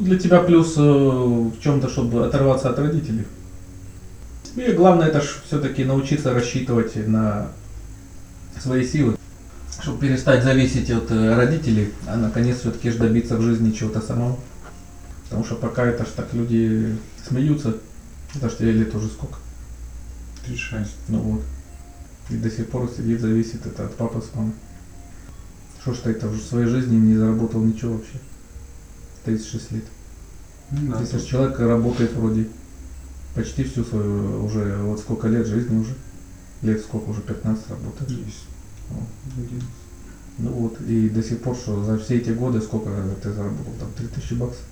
Для тебя плюс э, в чем-то, чтобы оторваться от родителей. Тебе главное это ж все-таки научиться рассчитывать на свои силы, чтобы перестать зависеть от э, родителей, а наконец все-таки добиться в жизни чего-то самого. Потому что пока это ж так люди смеются, это ж тебе лет уже сколько. 36. Ну вот. И до сих пор сидит, зависит это от папы с мамой. Что ж ты это в своей жизни не заработал ничего вообще. 36 лет. Ну, да, Если тут же человек работает вроде почти всю свою уже, вот сколько лет жизни уже, лет сколько уже, 15 работает. есть. Один. Ну вот, и до сих пор, что за все эти годы сколько ты заработал, там 3000 баксов?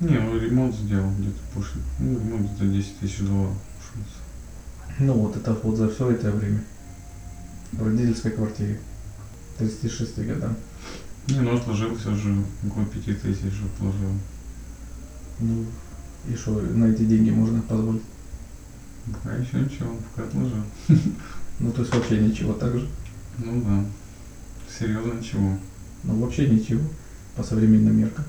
Не, ну ремонт сделал где-то после. Ну, ремонт за 10 тысяч два ушел. Ну вот, это вот за все это время. В родительской квартире. 36 годам. Не, ну отложился уже, около 5 тысяч отложил. Ну, и что, на эти деньги можно позволить? Пока еще ничего, пока отложил. Ну, то есть вообще ничего так же. Ну да. Серьезно ничего. Ну, вообще ничего по современным меркам.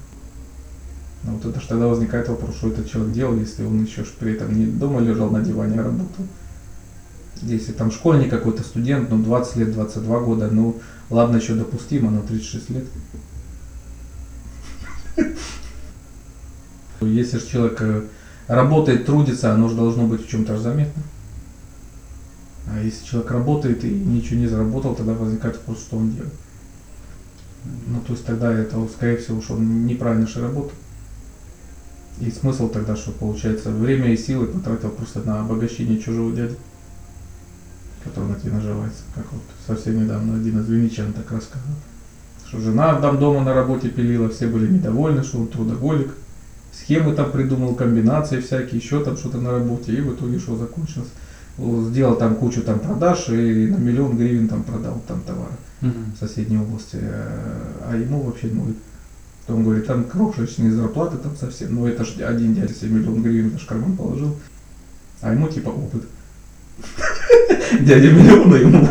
Ну, вот это ж тогда возникает вопрос, что этот человек делал, если он еще ж при этом не дома лежал на диване, а работал. Если там школьник какой-то, студент, ну, 20 лет, 22 года, ну, ладно, еще допустимо, но 36 лет. Если же человек э, работает, трудится, оно же должно быть в чем-то заметно. А если человек работает и ничего не заработал, тогда возникает вопрос, что он делает. Ну, то есть тогда это, скорее всего, что он неправильно же работал. И смысл тогда, что получается, время и силы потратил просто на обогащение чужого дяди, который на тебе наживается. Как вот совсем недавно один из винничан так рассказал. Что жена там дома на работе пилила, все были недовольны, что он трудоголик. Схемы там придумал, комбинации всякие, еще там что-то на работе. И в итоге что закончилось? Сделал там кучу там продаж и на миллион гривен там продал там товары в соседней области, а ему вообще. То он говорит, там крошечные зарплаты там совсем, ну это ж один дядя себе миллион гривен в карман положил, а ему типа опыт. Дядя миллион, а ему.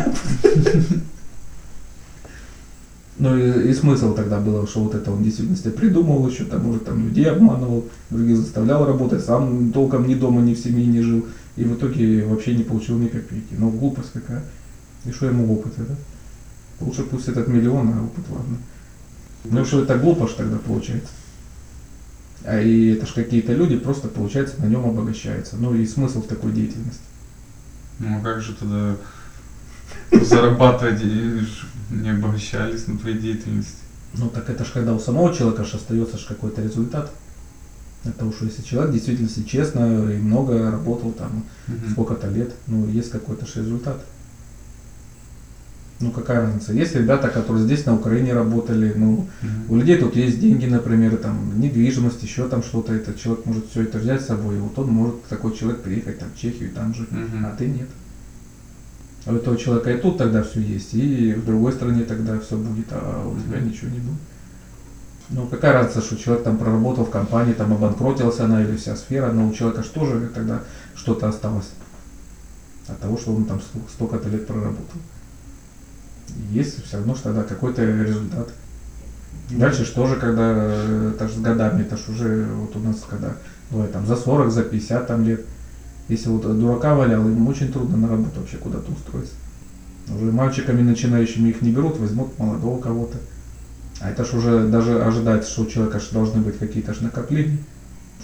Ну и, и смысл тогда было, что вот это он действительно придумал еще, там может там людей обманывал, других заставлял работать, сам толком ни дома, ни в семье не жил, и в итоге вообще не получил ни копейки. Ну глупость какая. И что ему опыт это? Лучше пусть этот миллион, а опыт ладно. Ну что это глупо ж тогда получается. А и это ж какие-то люди просто, получается, на нем обогащаются. Ну и смысл в такой деятельности. Ну а как же тогда зарабатывать не обогащались на твоей деятельности? Ну так это ж когда у самого человека ж остается ж какой-то результат. Того, что если человек действительно честно и много работал там Мгм. сколько-то лет, ну есть какой-то же результат. Ну какая разница? Есть ребята, которые здесь на Украине работали, ну Мгм. У людей тут есть деньги, например, там недвижимость, еще там что-то. Этот человек может все это взять с собой. И вот он может, такой человек, приехать там, в Чехию и там жить, Мгм. а ты нет. А у этого человека и тут тогда все есть, и в другой стране тогда все будет, а у тебя Мгм. ничего не будет. Ну какая разница, что человек там проработал в компании, там обанкротился она или вся сфера, но у человека же тоже тогда что-то осталось от того, что он там столько- столько-то лет проработал. И Есть все равно, что тогда какой-то результат. Дальше что же, когда э, ж с годами, это ж уже вот у нас когда бывает там за 40, за 50 там лет. Если вот дурака валял, ему очень трудно на работу вообще куда-то устроиться. Уже мальчиками начинающими их не берут, возьмут молодого кого-то. А это ж уже даже ожидается, что у человека ж должны быть какие-то ж накопления.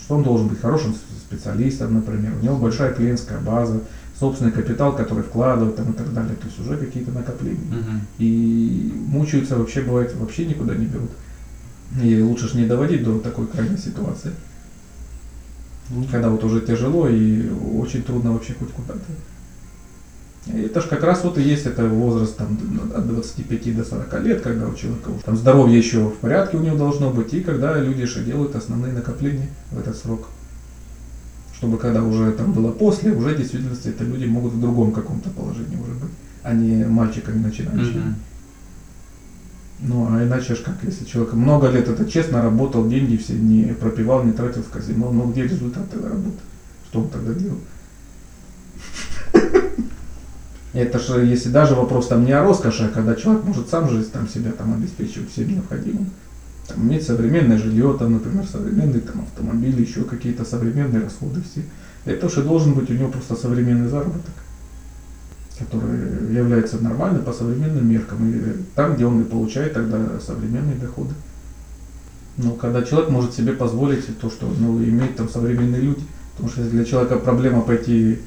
Что он должен быть хорошим специалистом, например. У него большая клиентская база, собственный капитал, который вкладывает там и так далее. То есть уже какие-то накопления. Мгм. И мучаются вообще, бывает, вообще никуда не берут. И лучше ж не доводить до такой крайней ситуации. Когда вот уже тяжело и очень трудно вообще хоть куда-то. Это ж как раз вот и есть это возраст там, от 25 до 40 лет, когда у человека уже там здоровье еще в порядке у него должно быть, и когда люди же делают основные накопления в этот срок. Чтобы когда уже там было после, уже в действительности это люди могут в другом каком-то положении уже быть, а не мальчиками начинающими. Мгм. Ну, а иначе ж как, если человек много лет это честно работал, деньги все не пропивал, не тратил в казино, ну где результат тогда работы? Что он тогда делал? Это же, если даже вопрос там не о роскоши, а когда человек может сам жизнь там себя там обеспечивать всем необходимым. Там, иметь современное жилье, там, например, современные там, автомобили, еще какие-то современные расходы все. Это уже должен быть у него просто современный заработок, который является нормальным по современным меркам. И там, где он и получает тогда современные доходы. Но когда человек может себе позволить то, что ну, имеют там современные люди. Потому что для человека проблема пойти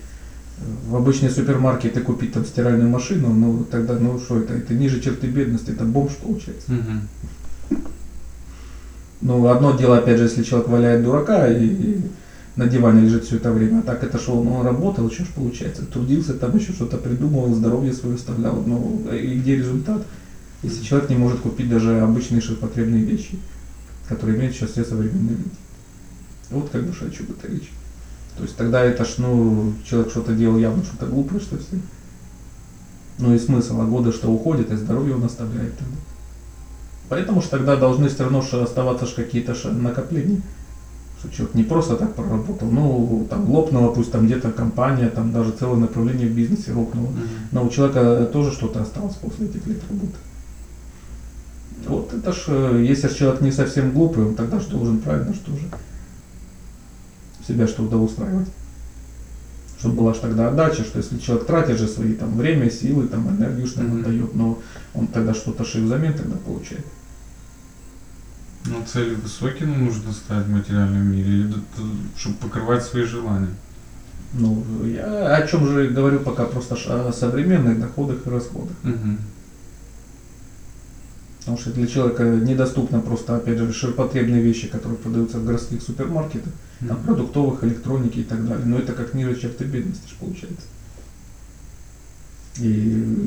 в обычный супермаркет и купить там стиральную машину, ну тогда, ну что это, это ниже черты бедности, это бомж получается. Мгм. Ну, одно дело, опять же, если человек валяет дурака и, и на диване лежит все это время, а так это что, он, он работал, что ж получается, трудился, там еще что-то придумывал, здоровье свое оставлял, ну, и где результат, если человек не может купить даже обычные ширпотребные вещи, которые имеют сейчас все современные люди. Вот как бы что о чем это речь. То есть тогда это ж, ну, человек что-то делал явно что-то глупое, что все. Ну и смысл, а годы что уходит, и здоровье он оставляет тогда. Поэтому же тогда должны все равно оставаться какие-то накопления. Что человек не просто так проработал, ну, там лопнула, пусть там где-то компания, там даже целое направление в бизнесе рухнуло. Мгм. Но у человека тоже что-то осталось после этих лет работы. Вот это ж, э, если человек не совсем глупый, он тогда же должен правильно что же себя что устраивать. Чтобы была ж тогда отдача, что если человек тратит же свои там время, силы, там энергию, что ему Мгм. дает, но он тогда что-то же взамен тогда получает. Ну, цели высокие ну, нужно ставить в материальном мире, или чтобы покрывать свои желания. Ну, я о чем же говорю пока просто о современных доходах и расходах. Мгм. Потому что для человека недоступно просто, опять же, ширпотребные вещи, которые продаются в городских супермаркетах, там, Мгм. продуктовых, электроники и так далее. Но это как ниже черты бедности ж получается. И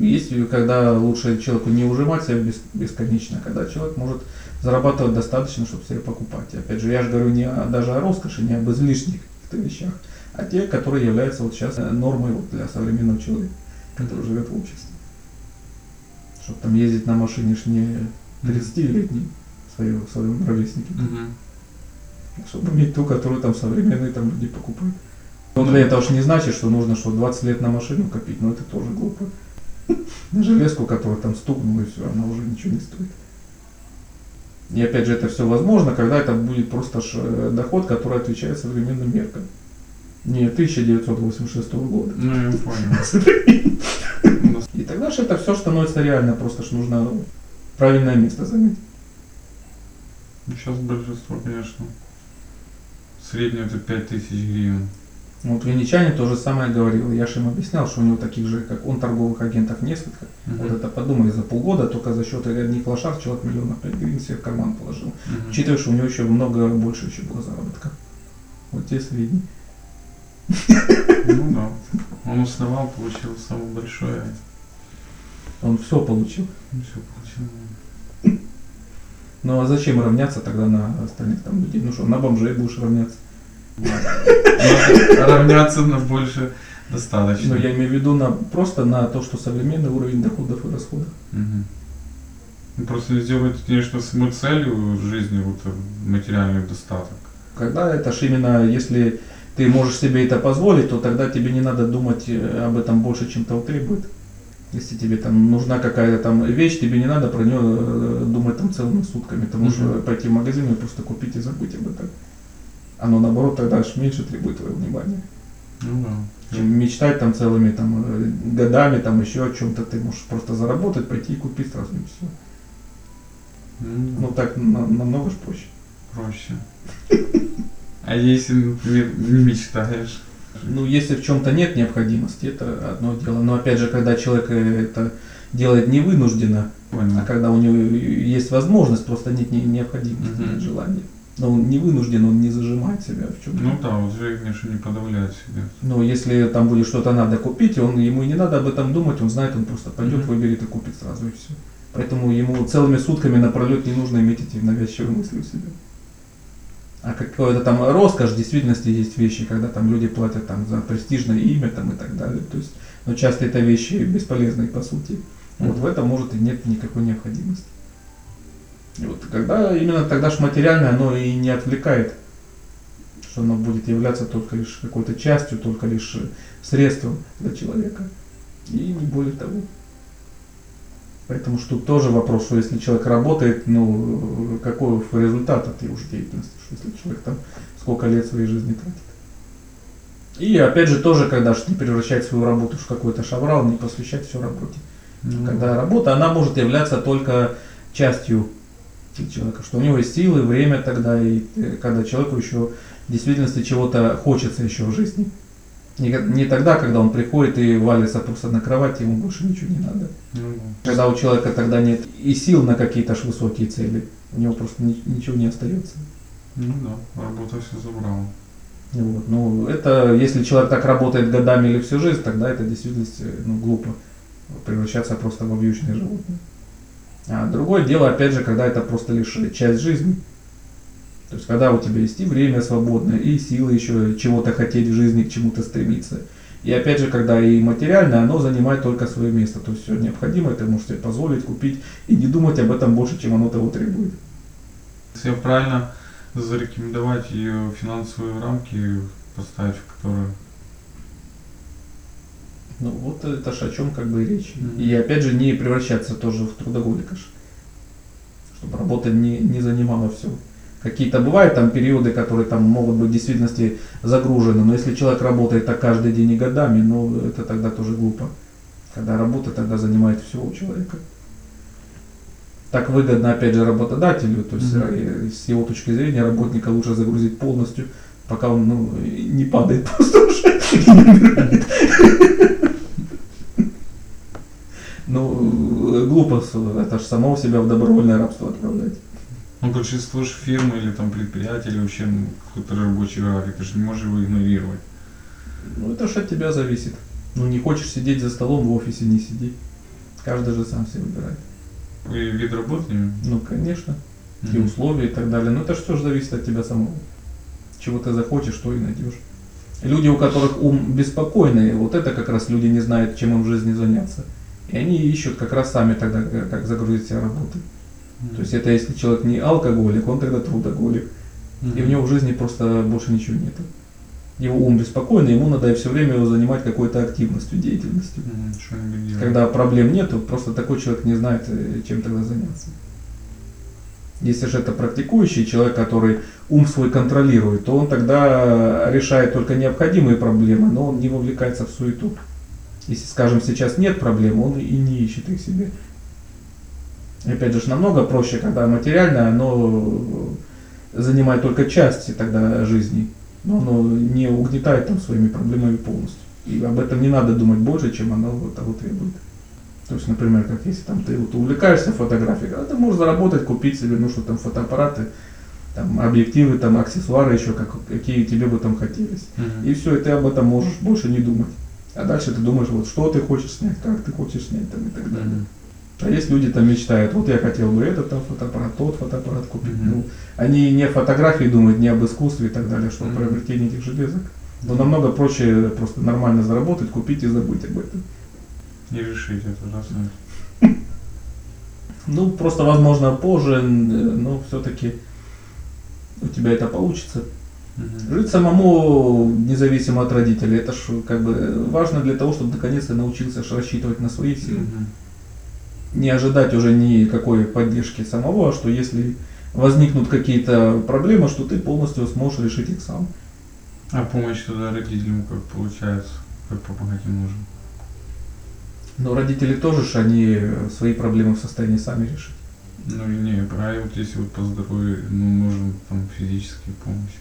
есть, когда лучше человеку не ужимать себя бес- бесконечно, а когда человек может зарабатывать достаточно, чтобы себе покупать. И опять же, я же говорю не о- даже о роскоши, не об излишних каких-то вещах, а те, которые являются вот сейчас э, нормой вот для современного человека, который живет в обществе. Чтобы там ездить на машине ж не 30-летний в своем, в своем ровеснике, Мгм. чтобы иметь ту, которую там современные там люди покупают. Но для этого ж не значит, что нужно что 20 лет на машину копить, но это тоже глупо. На железку, которая там стукнула и все, она уже ничего не стоит. И опять же, это все возможно, когда это будет просто э, доход, который отвечает современным меркам. Не 1986 года. Ну, я понял. Тогда же это все становится реально, просто ж нужно правильное место занять. Ну, сейчас большинство, конечно, среднее это 5000 гривен. Вот венечанин то же самое говорил. Я же им объяснял, что у него таких же, как он, торговых агентов несколько. Мгм. Вот это подумали за полгода, только за счет одних лошад человек миллионов пять гривен себе в карман положил. Мгм. Учитывая, что у него еще много больше еще было заработка. Вот те средний. Ну да. Он основал, получил самое большое. Он все получил. Все получил. Ну а зачем равняться тогда на остальных там людей? Ну что, на бомжей будешь равняться? Равняться на больше достаточно. Ну я имею в виду на, просто на то, что современный уровень доходов и расходов. Ну, Просто сделать, конечно, самой целью жизни вот э, материальный достаток. Когда это ж именно, если ты можешь себе это позволить, то тогда тебе не надо думать э, об этом больше, чем того требует. Если тебе там нужна какая-то там вещь, тебе не надо про нее э, думать там целыми сутками. Ты можешь э, пойти в магазин и просто купить и забыть об этом. Оно наоборот тогда аж меньше требует твоего внимания. Ну да. Чем мечтать там целыми там э, годами, там еще о чем-то, ты можешь просто заработать, пойти и купить сразу и все. Ну, Ну так на- намного ж проще. проще. А если, например, не мечтаешь? Ну, если в чем-то нет необходимости, это одно дело. Но опять же, когда человек э, это делает не вынужденно, а когда у него есть возможность, просто нет не- необходимости, Мгм. нет желания. Но он не вынужден, он не зажимает себя в чем-то. Ну да, вот же, конечно, не подавляет себя. Но если там будет что-то надо купить, он, ему и не надо об этом думать, он знает, он просто пойдет, Мгм. выберет и купит сразу и все. Поэтому ему целыми сутками напролет не нужно иметь эти навязчивые мысли у себя. А какое-то там роскошь, в действительности есть вещи, когда там люди платят там за престижное имя там и так далее. То есть, но часто это вещи бесполезные по сути. Вот в этом может и нет никакой необходимости. И вот когда именно тогда ж материальное оно и не отвлекает, что оно будет являться только лишь какой-то частью, только лишь средством для человека. И не более того. Поэтому что тоже вопрос, что если человек работает, ну, какой результат от его деятельности, что если человек там сколько лет своей жизни тратит. И опять же тоже, когда не превращать свою работу в какой-то шаврал, не посвящать все работе. Ну, Когда работа, она может являться только частью человека, что у него есть силы, время тогда, и э, когда человеку еще в действительности чего-то хочется еще в жизни. Не, не тогда, когда он приходит и валится просто на кровати, ему больше ничего не надо. ну, Когда у человека тогда нет и сил на какие-то высокие цели, у него просто ни- ничего не остается. ну да, работа все забрала. Вот. Ну, это, если человек так работает годами или всю жизнь, тогда это действительно ну, глупо превращаться просто в вьючное животное. А другое дело, опять же, когда это просто лишь часть жизни. То есть, когда у тебя есть и время свободное, и силы еще чего-то хотеть в жизни, к чему-то стремиться. И опять же, когда и материальное, оно занимает только свое место. То есть, все необходимое ты можешь себе позволить купить и не думать об этом больше, чем оно того требует. Если правильно зарекомендовать ее финансовые рамки, поставить, в которые Ну вот это ж о чем как бы и речь. Мгм. И опять же не превращаться тоже в трудоголика. Чтобы работа не, не занимала все. Какие-то бывают там периоды, которые там могут быть в действительности загружены, но если человек работает так каждый день и годами, ну это тогда тоже глупо. Когда работа тогда занимает все у человека. Так выгодно, опять же, работодателю, то есть э, с его точки зрения работника лучше загрузить полностью, пока он ну, не падает просто уже и не умирает. Ну, э, глупо, с- это же самого себя в добровольное рабство отправлять. Ну, большинство же фирм или там предприятий, или вообще ну, какой-то рабочий график, ты же не можешь его игнорировать. Ну, это же от тебя зависит. Ну, не хочешь сидеть за столом, в офисе не сиди. Каждый же сам себе выбирает. И вид работы? Ну, конечно. И Мгм. условия и так далее. Но это же все же зависит от тебя самого. Чего ты захочешь, то и найдешь. Люди, у которых ум беспокойный, вот это как раз люди не знают, чем им в жизни заняться. И они ищут как раз сами тогда, э, как загрузить себя работой. То есть это если человек не алкоголик, он тогда трудоголик. И в него в жизни просто больше ничего нет. Его ум беспокойный, ему надо все время его занимать какой-то активностью, деятельностью. Делать. Когда проблем нету, просто такой человек не знает, э, чем тогда заняться. Если же это практикующий человек, который ум свой контролирует, то он тогда решает только необходимые проблемы, но он не вовлекается в суету. Если, скажем, сейчас нет проблем, он и не ищет их себе. Опять же, намного проще, когда материальное, оно занимает только части тогда жизни, но оно не угнетает там своими проблемами полностью. И об этом не надо думать больше, чем оно того требует. То есть, например, как если там ты вот увлекаешься фотографией, а ты можешь заработать, купить себе, ну что там, фотоаппараты, там объективы, там аксессуары еще, как, какие тебе бы там хотелось. Мгм. И все, и ты об этом можешь больше не думать. А дальше ты думаешь, вот что ты хочешь снять, как ты хочешь снять там и так далее. Мгм. А есть люди там мечтают, вот я хотел бы этот там фотоаппарат, тот фотоаппарат купить. Мгм. Ну, они не о фотографии думают, не об искусстве и так далее, что Мгм. приобретение этих железок. Но намного проще просто нормально заработать, купить и забыть об этом. И решить это раз и Ну, просто, возможно, позже, н- но все-таки у тебя это получится. Мгм. Жить самому, независимо от родителей, это ж как бы важно для того, чтобы наконец-то научился рассчитывать на свои силы. Мгм. Не ожидать уже никакой поддержки самого, а что если возникнут какие-то проблемы, что ты полностью сможешь решить их сам. А помощь тогда родителям как получается? Как помогать им нужно? Но родители тоже ж, они свои проблемы в состоянии сами решить. Ну не, а вот если вот по здоровью, ну, нужен там физическая помощь.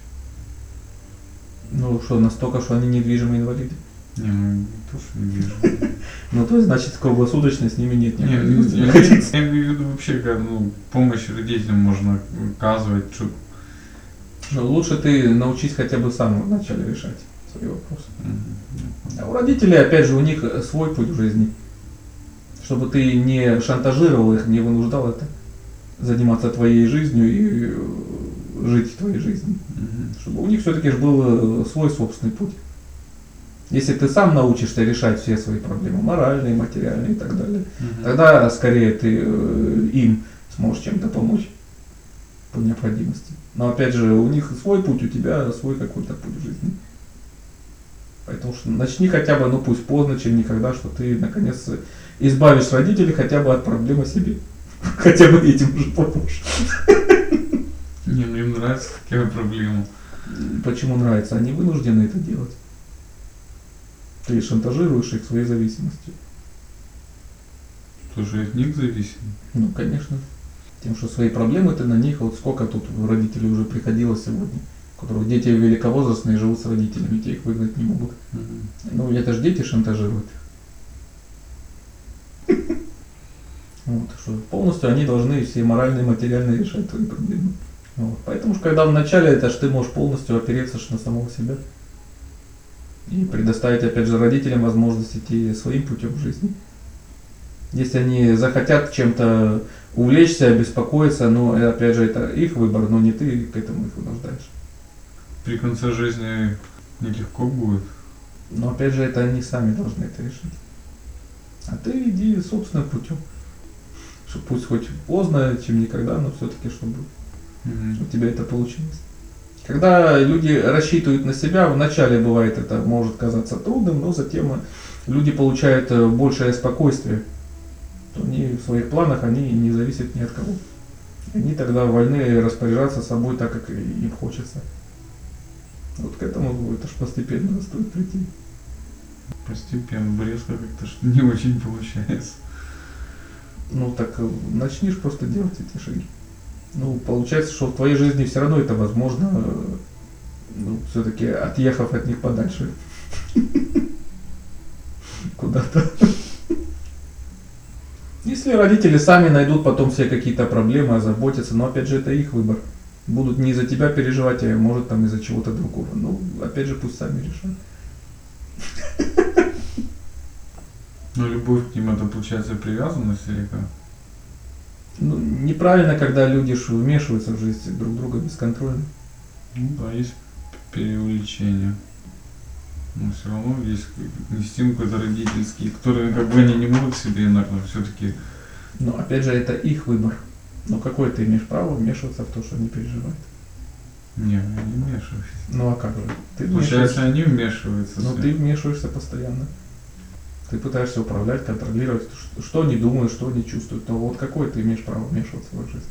Ну что, настолько, что они недвижимые инвалиды. Не, ну не то, что не вижу. Ну то есть, значит, круглосуточно с ними нет Не, необходимости я, имею в виду вообще, как ну, помощь родителям можно оказывать, Ну, лучше ты научись хотя бы сам вначале решать свои вопросы. А у родителей, опять же, у них свой путь в жизни. Чтобы ты не шантажировал их, не вынуждал это заниматься твоей жизнью и э, жить твоей жизнью. Чтобы у них все-таки же был э, свой собственный путь. Если ты сам научишься решать все свои проблемы, моральные, материальные и так далее, тогда скорее ты э, им сможешь чем-то помочь по необходимости. Но опять же, у них свой путь, у тебя свой какой-то путь в жизни. Поэтому что начни хотя бы, ну пусть поздно, чем никогда, что ты наконец избавишь родителей хотя бы от проблемы себе. Хотя бы этим уже поможешь. Не, ну им нравится такая проблема. Почему нравится? Они вынуждены это делать. Ты шантажируешь их своей зависимостью. Тоже от них зависит. Ну, конечно. Тем, что свои проблемы ты на них, вот сколько тут родителей уже приходило сегодня, у которых дети великовозрастные живут с родителями, те их выгнать не могут. Мгм. Ну, это же дети шантажируют. Вот, что полностью они должны все моральные и материальные решать твои проблемы. Вот. Поэтому когда в начале это ж ты можешь полностью опереться на самого себя. И предоставить опять же родителям возможность идти своим путем в жизни. Если они захотят чем-то увлечься, беспокоиться, но э, опять же это их выбор, но не ты к этому их вынуждаешь. При конце жизни нелегко будет. Но опять же это они сами должны это решить. А ты иди собственным путем. Пусть хоть поздно, чем никогда, но все-таки чтобы Мгм. у тебя это получилось. Когда люди рассчитывают на себя, вначале бывает это может казаться трудным, но затем э, люди получают э, большее спокойствие. То они в своих планах они не зависят ни от кого. Они тогда вольны распоряжаться собой так, как им хочется. Вот к этому это ж постепенно стоит прийти. Постепенно, резко как-то не очень получается. Ну так э, начнешь просто делать эти шаги. Ну, получается, что в твоей жизни все равно это возможно, э, ну, все-таки отъехав от них подальше. Куда-то. Если родители сами найдут потом все какие-то проблемы, озаботятся, но опять же это их выбор. Будут не из-за тебя переживать, а может там из-за чего-то другого. Ну, опять же, пусть сами решат. Но любовь к ним это получается привязанность или как? Ну, неправильно, когда люди вмешиваются в жизнь друг друга бесконтрольно. Ну да, есть переувлечение. Но все равно есть инстинкт какой-то родительский, который как бы они не могут себе, наверное, все-таки Но опять же, это их выбор. Но какое ты имеешь право вмешиваться в то, что они переживают? не, я не вмешиваюсь. Ну а как же? Ты Получается, вмешиваешься. они вмешиваются. Но все. ты вмешиваешься постоянно. Ты пытаешься управлять, контролировать, что они думают, что они чувствуют. Но вот какое ты имеешь право вмешиваться в их жизнь?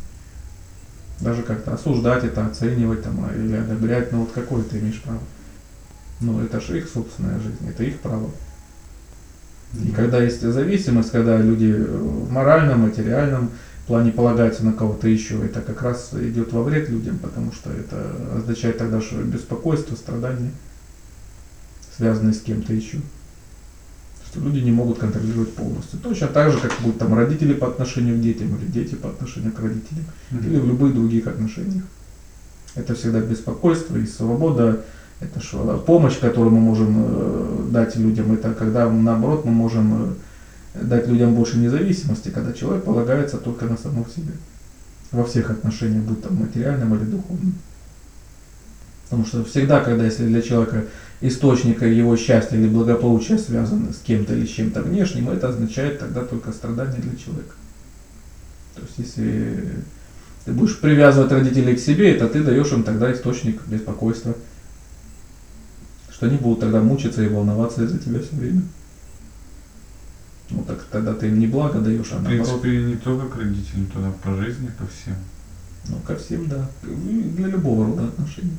Даже как-то осуждать это, оценивать там, а, или одобрять, но вот какое ты имеешь право? Ну, это же их собственная жизнь, это их право. И Да. когда есть зависимость, когда люди э, в моральном, материальном плане полагаются на кого-то еще, это как раз идет во вред людям, потому что это означает тогда что беспокойство, страдания, связанные с кем-то еще. Что люди не могут контролировать полностью. Точно так же, как будут там родители по отношению к детям или дети по отношению к родителям Мгм. или в любых других отношениях. Это всегда беспокойство и свобода. Это что, помощь, которую мы можем э, дать людям, это когда наоборот мы можем э, дать людям больше независимости, когда человек полагается только на самого себя. Во всех отношениях, будь там материальном или духовном. Потому что всегда, когда если для человека источник его счастья или благополучия связан с кем-то или с чем-то внешним, это означает тогда только страдание для человека. То есть если ты будешь привязывать родителей к себе, это ты даешь им тогда источник беспокойства. Что они будут тогда мучиться и волноваться из-за тебя все время. Ну так тогда ты им не благо даешь, а В принципе, не только к родителям, тогда по жизни, ко всем. Ну, ко всем, да. Для любого рода отношений.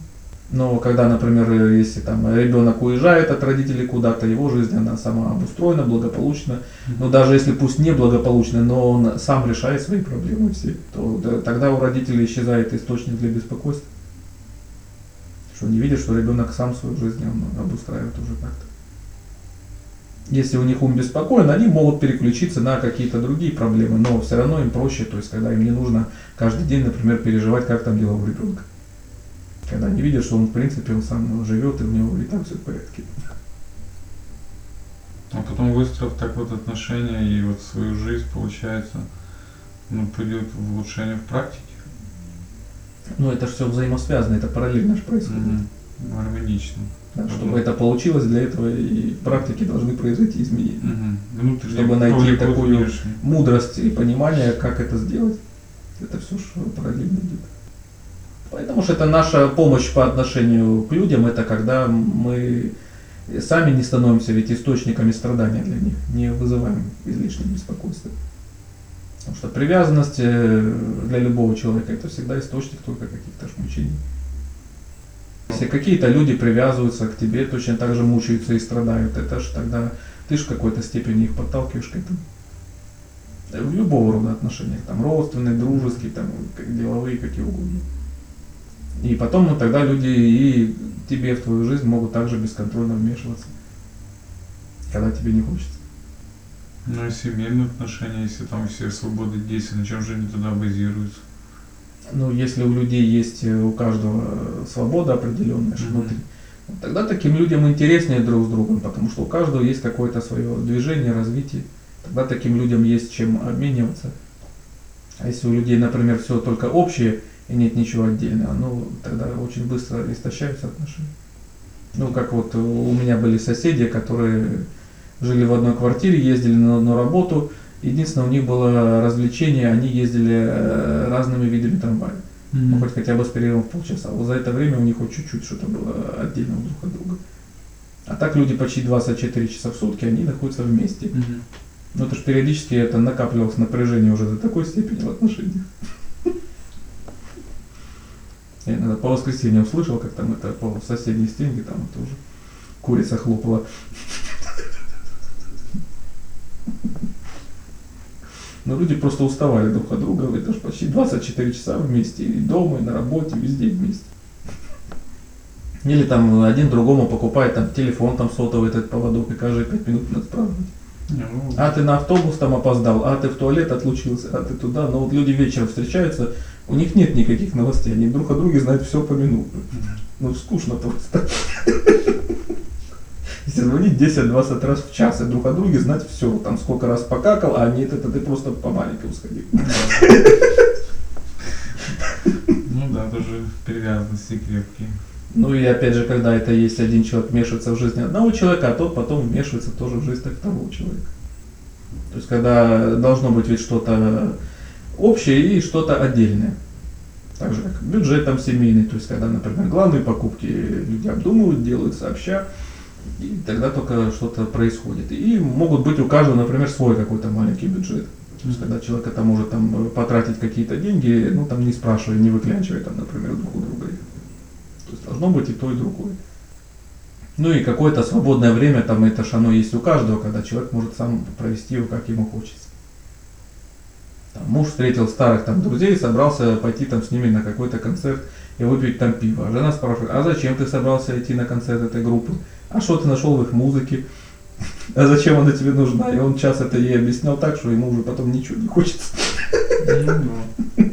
Но когда, например, если там ребенок уезжает от родителей куда-то, его жизнь, она сама обустроена, благополучна. Но даже если пусть не благополучна, но он сам решает свои проблемы все, то да, тогда у родителей исчезает источник для беспокойства. Что они видят, что ребенок сам свою жизнь он обустраивает уже как-то. Если у них ум беспокоен, они могут переключиться на какие-то другие проблемы, но все равно им проще, то есть когда им не нужно каждый день, например, переживать, как там дела у ребенка. Когда они видят, что он в принципе он сам живет и у него и так все в порядке. А потом выстроив так вот отношения и вот свою жизнь, получается, ну, придет в улучшение в практике. Но это же все взаимосвязано, это параллельно же происходит. Мгм. Гармонично. Да, чтобы это получилось, для этого и в практике должны произойти изменения. Мгм. Внутренний Чтобы найти такую- внешний. Мудрость и понимание, как это сделать, это все же параллельно идет. Поэтому что это наша помощь по отношению к людям, это когда мы сами не становимся ведь источниками страдания для них, не вызываем излишнего беспокойства. Потому что привязанность э, для любого человека это всегда источник только каких-то мучений. Если какие-то люди привязываются к тебе, точно так же мучаются и страдают, это же тогда ты же в какой-то степени их подталкиваешь к этому. В любого рода отношениях, там родственные, дружеские, там деловые, какие угодно. И потом, ну тогда люди и тебе в твою жизнь могут также бесконтрольно вмешиваться, когда тебе не хочется. Ну и семейные отношения, если там все свободы действий, на чем же они тогда базируются? Ну, если у людей есть э, у каждого э, свобода определенная Мгм. внутри, ну, тогда таким людям интереснее друг с другом, потому что у каждого есть какое-то свое движение, развитие. Тогда таким людям есть чем обмениваться. А если у людей, например, все только общее и нет ничего отдельного, ну, тогда очень быстро истощаются отношения. Ну, как вот у меня были соседи, которые жили в одной квартире, ездили на одну работу, Единственное, у них было развлечение, они ездили э, разными видами трамвая. Ну, хоть хотя бы с перерывом в полчаса. Вот за это время у них хоть чуть-чуть что-то было отдельно друг от друга. А так люди почти 24 часа в сутки, они находятся вместе. Мгм. Ну это же периодически это накапливалось напряжение уже до такой степени в отношениях. Я иногда по воскресеньям слышал, как там это по соседней стенке там это уже курица хлопала. Но люди просто уставали друг от друга, это же почти 24 часа вместе, и дома, и на работе, везде вместе. Или там один другому покупает там телефон, там сотовый этот поводок, и каждые 5 минут надо. Не, ну, А ты на автобус там опоздал, а ты в туалет отлучился, а ты туда. Но вот люди вечером встречаются, у них нет никаких новостей, они друг о друге знают все поминутно. мгм. Ну скучно просто. Если звонить 10-20 раз в час и друг о друге знать все, там сколько раз покакал, а нет, это ты просто по маленькому сходил. Ну да, тоже привязанности крепкие. Ну и опять же, когда это есть один человек вмешивается в жизнь одного человека, а тот потом вмешивается тоже в жизнь второго человека. То есть когда должно быть ведь что-то общее и что-то отдельное. Так же как бюджет там семейный, то есть когда, например, главные покупки люди обдумывают, делают сообща, и тогда только что-то происходит. И могут быть у каждого, например, свой какой-то маленький бюджет. То есть когда человек это может там э, потратить какие-то деньги, ну там не спрашивая, не выклянчивая там, например, друг у друга. То есть должно быть и то, и другое. Ну и какое-то свободное время, там это ж оно есть у каждого, когда человек может сам провести его, как ему хочется. Там, муж встретил старых там друзей, собрался пойти там с ними на какой-то концерт и выпить там пиво. А жена спрашивает, а зачем ты собрался идти на концерт этой группы? А что ты нашел в их музыке? А зачем она тебе нужна? И он час это ей объяснял так, что ему уже потом ничего не хочется. Ну.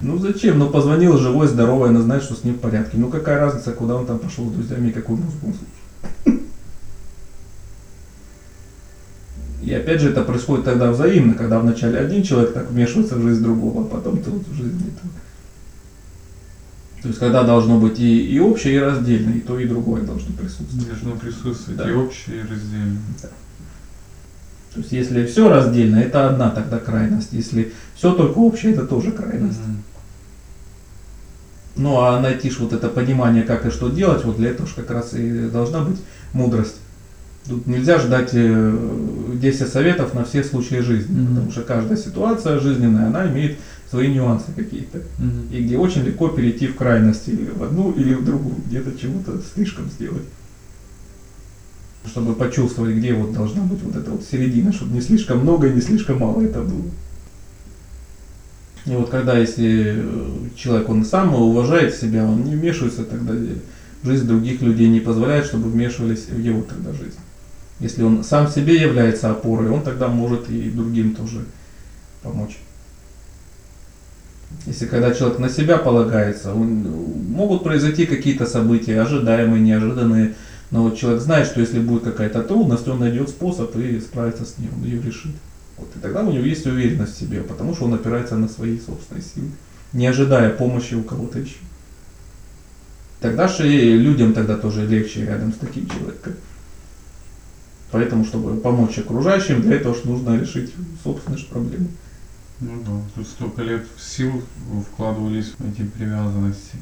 Ну зачем? Ну позвонил живой, здоровый, она знает, что с ним в порядке. Ну какая разница, куда он там пошел с друзьями и какую музыку он слушает. И опять же это происходит тогда взаимно, когда вначале один человек так вмешивается в жизнь другого, а потом тот в жизнь этого. То есть когда должно быть и, и общее, и раздельное, и то, и другое должно присутствовать. Должно присутствовать Да. и общее, и раздельное. То есть если все раздельно, это одна тогда крайность. Если все только общее, это тоже крайность. Мгм. Ну а найти ж вот это понимание, как и что делать, вот для этого ж как раз и должна быть мудрость. Тут нельзя ждать э, 10 советов на все случаи жизни, Мгм. потому что каждая ситуация жизненная, она имеет свои нюансы какие-то. Мгм. И где очень легко перейти в крайности, или в одну, или в другую, где-то чего-то слишком сделать. Чтобы почувствовать, где вот должна быть вот эта вот середина, чтобы не слишком много и не слишком мало это было. И вот когда если э, человек, он сам уважает себя, он не вмешивается тогда в жизнь других людей, не позволяет, чтобы вмешивались в его тогда жизнь. Если он сам себе является опорой, он тогда может и другим тоже помочь. Если когда человек на себя полагается, он- могут произойти какие-то события, ожидаемые, неожиданные, но вот человек знает, что если будет какая-то трудность, он найдет способ и справится с ней, он ее решит. Вот, и тогда у него есть уверенность в себе, потому что он опирается на свои собственные силы, не ожидая помощи у кого-то еще. Тогда же людям тогда тоже легче рядом с таким человеком. Поэтому, чтобы помочь окружающим, для этого ж нужно решить собственные ж проблемы. Ну да, тут столько лет сил вкладывались в эти привязанности.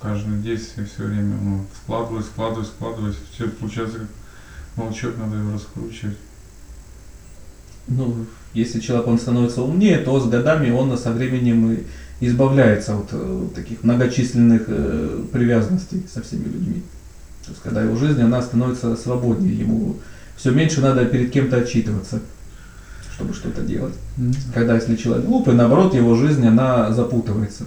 каждое действие все время ну, складывать, складывать, складывать. Все получается как волчок, надо его раскручивать. Ну, если человек он становится умнее, то с годами он со временем избавляется от э, таких многочисленных э, привязанностей со всеми людьми. Есть, когда его жизнь, она становится свободнее, ему все меньше надо перед кем-то отчитываться, чтобы что-то делать. Когда если человек глупый, наоборот, его жизнь, она запутывается.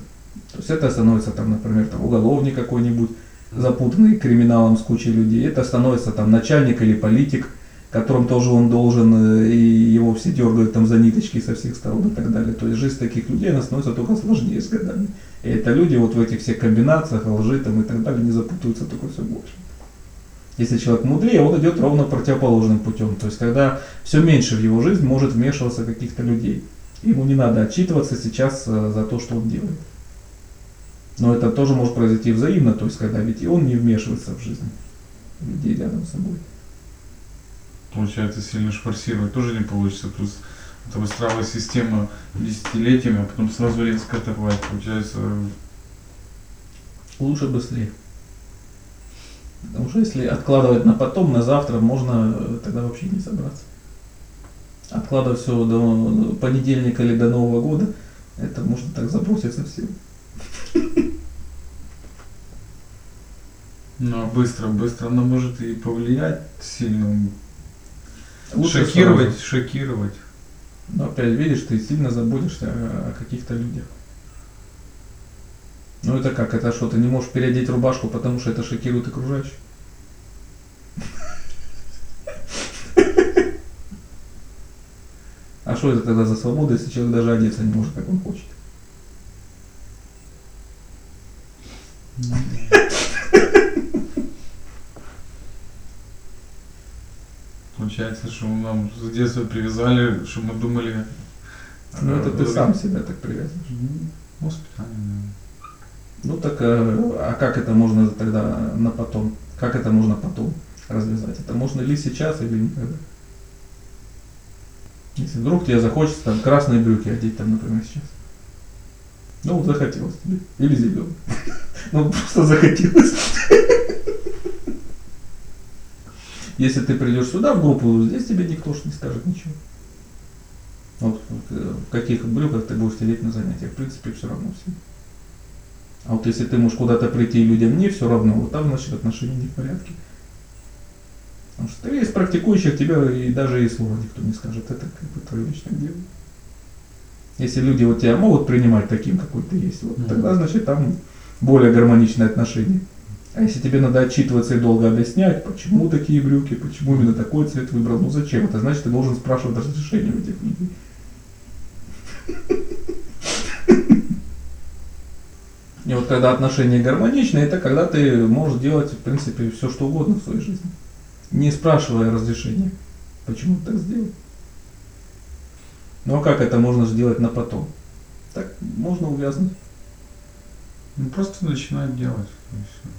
То есть это становится там, например, там, уголовник какой-нибудь, запутанный криминалом с кучей людей. Это становится там начальник или политик, которым тоже он должен, э, и его все дергают там за ниточки со всех сторон и так далее. То есть жизнь таких людей, она становится только сложнее с годами. И это люди вот в этих всех комбинациях, лжи там и так далее, не запутываются только все больше. Если человек мудрее, он идет ровно противоположным путем. То есть, когда все меньше в его жизнь может вмешиваться каких-то людей. Ему не надо отчитываться сейчас э, за то, что он делает. Но это тоже может произойти взаимно, то есть, когда ведь и он не вмешивается в жизнь людей рядом с собой. Получается, сильно шфорсировать тоже не получится. Плюс это выстраивать система десятилетиями, а потом сразу резко оторвать. Получается, Лучше быстрее. Потому что если откладывать на потом, на завтра, можно э, тогда вообще не собраться. Откладывать все до понедельника или до Нового года, это можно так забросить совсем. ну, а быстро, быстро она может и повлиять сильно. Лучше шокировать, сразу. шокировать. Но опять видишь, ты сильно заботишься о, о каких-то людях. Ну это как? Это что, ты не можешь переодеть рубашку, потому что это шокирует окружающих? А что это тогда за свобода, если человек даже одеться не может, как он хочет? Получается, что нам с детства привязали, что мы думали... Ну это ты э, сам себя так привязываешь. Воспитание, Ну так, э, а как это можно тогда на потом? Как это можно потом развязать? Это можно ли сейчас, или никогда? Если вдруг тебе захочется там красные брюки одеть, там, например, сейчас. Ну, захотелось тебе. Или зеленый. Ну, просто захотелось. Если ты придешь сюда в группу, здесь тебе никто ж не скажет ничего. Вот э, в каких брюках ты будешь сидеть на занятиях, в принципе, все равно всем. А вот если ты можешь куда-то прийти и людям не все равно, вот там, значит, отношения не в порядке. Потому что ты из практикующих тебя и даже и слова никто не скажет. Это как бы твое личное дело. Если люди вот тебя могут принимать таким, какой ты есть, вот, Мгм. тогда, значит, там более гармоничные отношения. А если тебе надо отчитываться и долго объяснять, почему такие брюки, почему именно такой цвет выбрал, ну зачем? Это значит, ты должен спрашивать разрешение у этих людей. И вот когда отношения гармоничные, это когда ты можешь делать, в принципе, все что угодно в своей жизни. Не спрашивая разрешения, почему ты так сделал. Ну а как это можно сделать на потом? Так можно увязнуть. Ну, просто начинать делать. и всё.